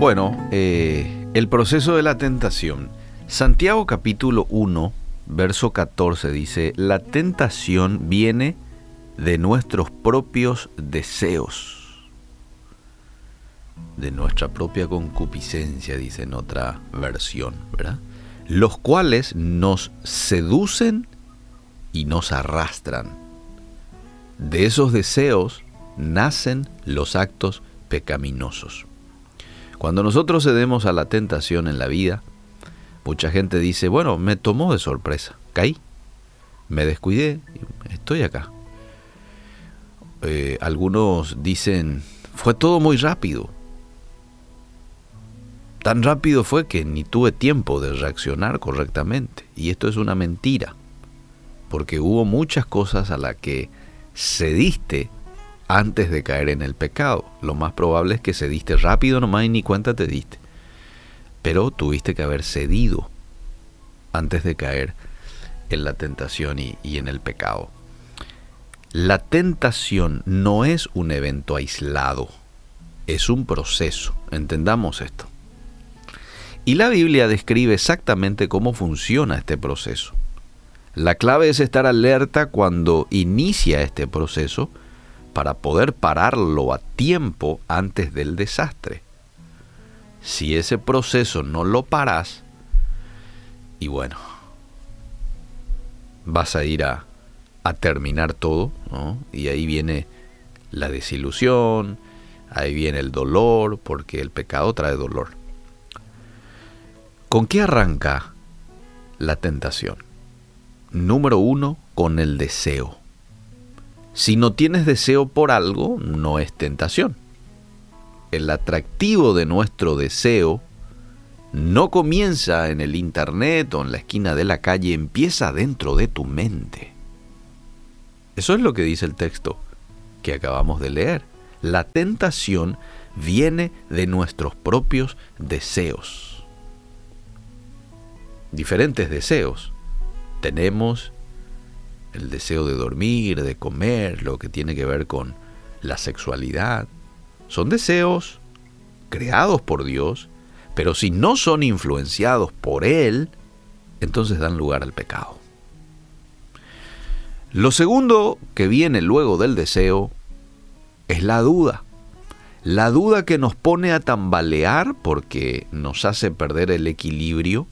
Bueno, eh, el proceso de la tentación. Santiago capítulo 1, verso 14 dice, la tentación viene de nuestros propios deseos, de nuestra propia concupiscencia, dice en otra versión, ¿verdad? Los cuales nos seducen y nos arrastran. De esos deseos nacen los actos pecaminosos. Cuando nosotros cedemos a la tentación en la vida, mucha gente dice, bueno, me tomó de sorpresa, caí, me descuidé, estoy acá. Eh, algunos dicen, fue todo muy rápido. Tan rápido fue que ni tuve tiempo de reaccionar correctamente. Y esto es una mentira, porque hubo muchas cosas a las que cediste antes de caer en el pecado. Lo más probable es que cediste rápido nomás y ni cuenta te diste. Pero tuviste que haber cedido antes de caer en la tentación y, y en el pecado. La tentación no es un evento aislado, es un proceso, entendamos esto. Y la Biblia describe exactamente cómo funciona este proceso. La clave es estar alerta cuando inicia este proceso para poder pararlo a tiempo antes del desastre. Si ese proceso no lo paras, y bueno, vas a ir a, terminar todo, y ahí viene la desilusión, ahí viene el dolor, porque el pecado trae dolor. ¿Con qué arranca la tentación? Número uno, con el deseo. Si no tienes deseo por algo, no es tentación. El atractivo de nuestro deseo no comienza en el internet o en la esquina de la calle, empieza dentro de tu mente. Eso es lo que dice el texto que acabamos de leer. La tentación viene de nuestros propios deseos. Diferentes deseos. Tenemos el deseo de dormir, de comer, lo que tiene que ver con la sexualidad. Son deseos creados por Dios, pero si no son influenciados por Él, entonces dan lugar al pecado. Lo segundo que viene luego del deseo es la duda. La duda que nos pone a tambalear porque nos hace perder el equilibrio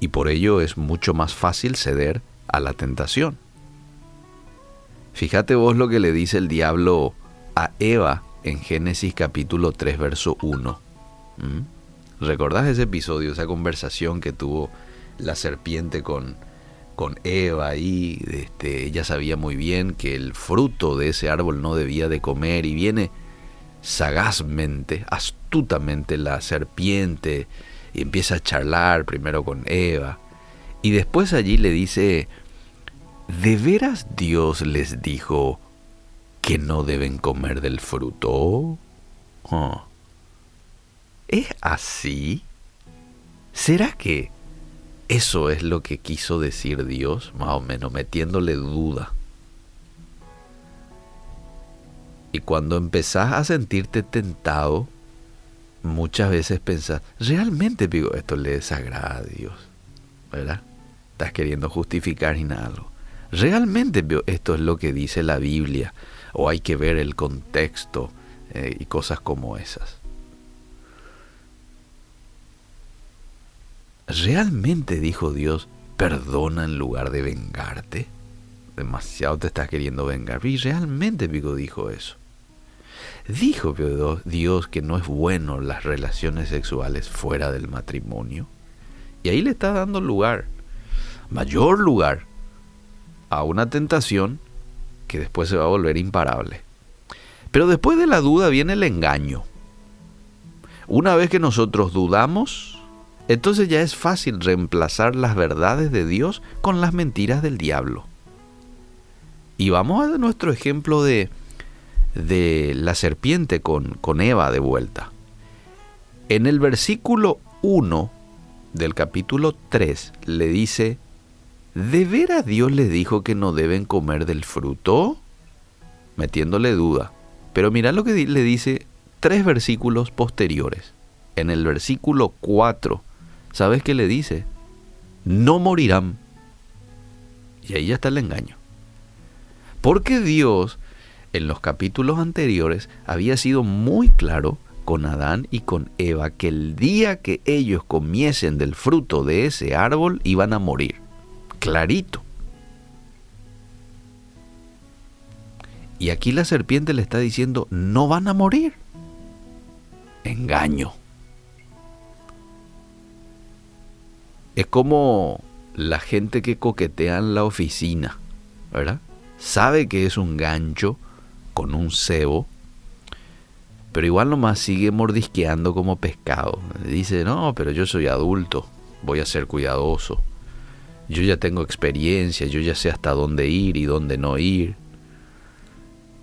y por ello es mucho más fácil ceder a la tentación. Fíjate vos lo que le dice el diablo a Eva en Génesis capítulo 3, verso 1. ¿Mm? ¿Recordás ese episodio, esa conversación que tuvo la serpiente con, con Eva y este, ella sabía muy bien que el fruto de ese árbol no debía de comer y viene sagazmente, astutamente la serpiente y empieza a charlar primero con Eva y después allí le dice, ¿de veras Dios les dijo que no deben comer del fruto? Oh. ¿Es así? ¿Será que eso es lo que quiso decir Dios, más o menos, metiéndole duda? Y cuando empezás a sentirte tentado, muchas veces pensás, realmente digo, esto le desagrada a Dios, ¿verdad? estás queriendo justificar y nada. ¿Realmente esto es lo que dice la Biblia? ¿O hay que ver el contexto eh, y cosas como esas? ¿Realmente, dijo Dios, perdona en lugar de vengarte? Demasiado te estás queriendo vengar. Y realmente dijo eso. Dijo Dios que no es bueno las relaciones sexuales fuera del matrimonio. Y ahí le está dando lugar mayor lugar a una tentación que después se va a volver imparable. Pero después de la duda viene el engaño. Una vez que nosotros dudamos, entonces ya es fácil reemplazar las verdades de Dios con las mentiras del diablo. Y vamos a nuestro ejemplo de, de la serpiente con, con Eva de vuelta. En el versículo 1 del capítulo 3 le dice, ¿de veras Dios les dijo que no deben comer del fruto? Metiéndole duda. Pero mira lo que le dice tres versículos posteriores. En el versículo 4, ¿sabes qué le dice? No morirán. Y ahí ya está el engaño. Porque Dios en los capítulos anteriores había sido muy claro con Adán y con Eva que el día que ellos comiesen del fruto de ese árbol iban a morir. Clarito. Y aquí la serpiente le está diciendo, no van a morir. Engaño. Es como la gente que coquetea en la oficina, ¿verdad? Sabe que es un gancho con un cebo pero igual nomás sigue mordisqueando como pescado. Dice, no, pero yo soy adulto, voy a ser cuidadoso. Yo ya tengo experiencia, yo ya sé hasta dónde ir y dónde no ir.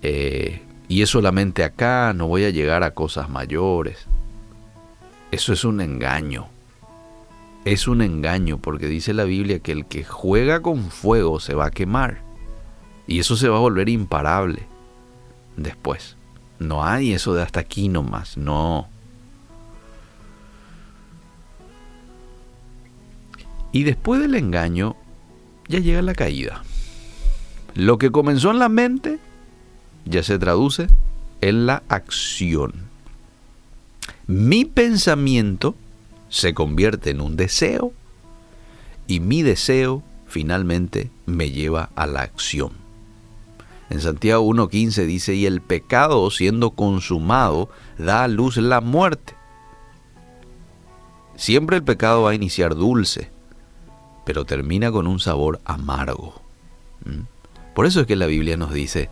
Eh, y es solamente acá, no voy a llegar a cosas mayores. Eso es un engaño. Es un engaño porque dice la Biblia que el que juega con fuego se va a quemar. Y eso se va a volver imparable después. No hay eso de hasta aquí nomás, no. Y después del engaño, ya llega la caída. Lo que comenzó en la mente ya se traduce en la acción. Mi pensamiento se convierte en un deseo y mi deseo finalmente me lleva a la acción. En Santiago 1.15 dice, y el pecado siendo consumado da a luz la muerte. Siempre el pecado va a iniciar dulce, pero termina con un sabor amargo. ¿Mm? Por eso es que la Biblia nos dice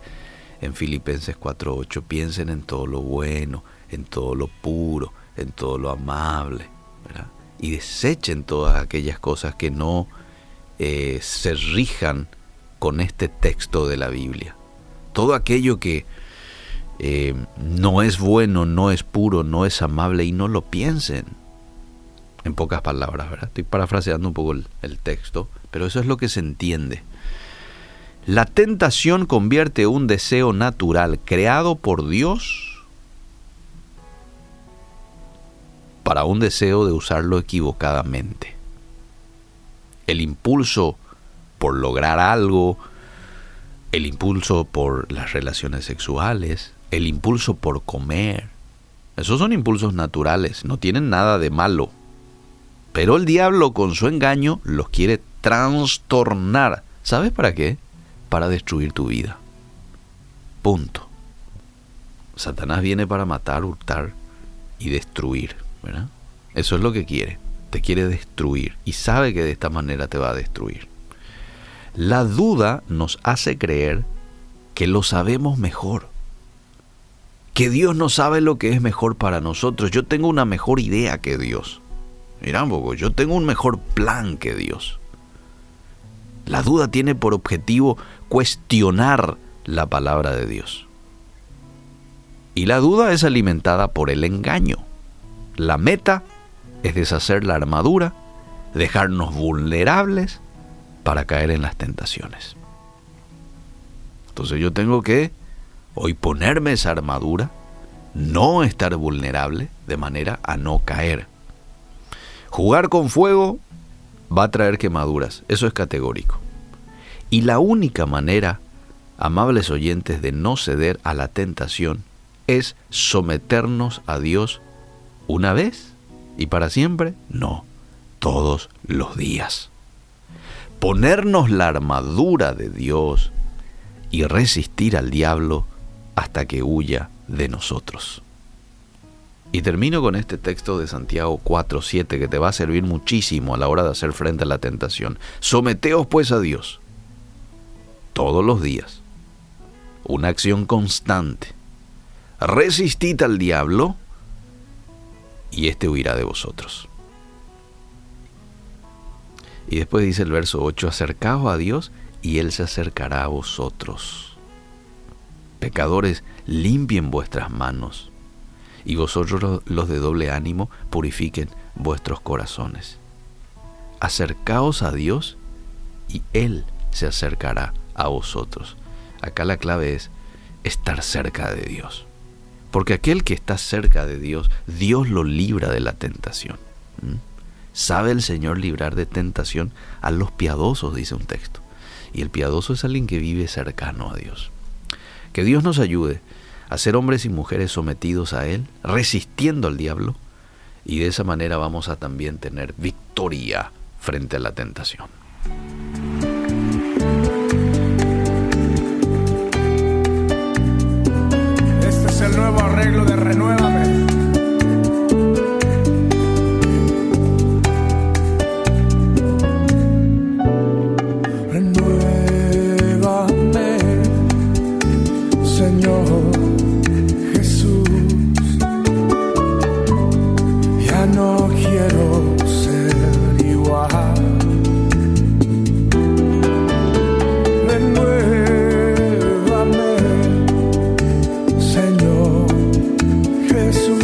en Filipenses 4.8, piensen en todo lo bueno, en todo lo puro, en todo lo amable, y desechen todas aquellas cosas que no eh, se rijan con este texto de la Biblia todo aquello que eh, no es bueno, no es puro, no es amable y no lo piensen. En pocas palabras, ¿verdad? Estoy parafraseando un poco el, el texto, pero eso es lo que se entiende. La tentación convierte un deseo natural creado por Dios para un deseo de usarlo equivocadamente. El impulso por lograr algo, el impulso por las relaciones sexuales, el impulso por comer. Esos son impulsos naturales, no tienen nada de malo. Pero el diablo con su engaño los quiere trastornar. ¿Sabes para qué? Para destruir tu vida. Punto. Satanás viene para matar, hurtar y destruir, ¿verdad? Eso es lo que quiere. Te quiere destruir y sabe que de esta manera te va a destruir. La duda nos hace creer que lo sabemos mejor, que Dios no sabe lo que es mejor para nosotros. Yo tengo una mejor idea que Dios. Mirá, yo tengo un mejor plan que Dios. La duda tiene por objetivo cuestionar la palabra de Dios. Y la duda es alimentada por el engaño. La meta es deshacer la armadura, dejarnos vulnerables para caer en las tentaciones. Entonces yo tengo que hoy ponerme esa armadura, no estar vulnerable de manera a no caer. Jugar con fuego va a traer quemaduras, eso es categórico. Y la única manera, amables oyentes, de no ceder a la tentación es someternos a Dios una vez y para siempre, no, todos los días ponernos la armadura de Dios y resistir al diablo hasta que huya de nosotros. Y termino con este texto de Santiago 4:7 que te va a servir muchísimo a la hora de hacer frente a la tentación. Someteos pues a Dios todos los días. Una acción constante. Resistid al diablo y éste huirá de vosotros. Y después dice el verso 8, acercaos a Dios y Él se acercará a vosotros. Pecadores, limpien vuestras manos y vosotros los de doble ánimo purifiquen vuestros corazones. Acercaos a Dios y Él se acercará a vosotros. Acá la clave es estar cerca de Dios. Porque aquel que está cerca de Dios, Dios lo libra de la tentación. ¿Sabe el Señor librar de tentación a los piadosos? Dice un texto. Y el piadoso es alguien que vive cercano a Dios. Que Dios nos ayude a ser hombres y mujeres sometidos a Él, resistiendo al diablo, y de esa manera vamos a también tener victoria frente a la tentación. penso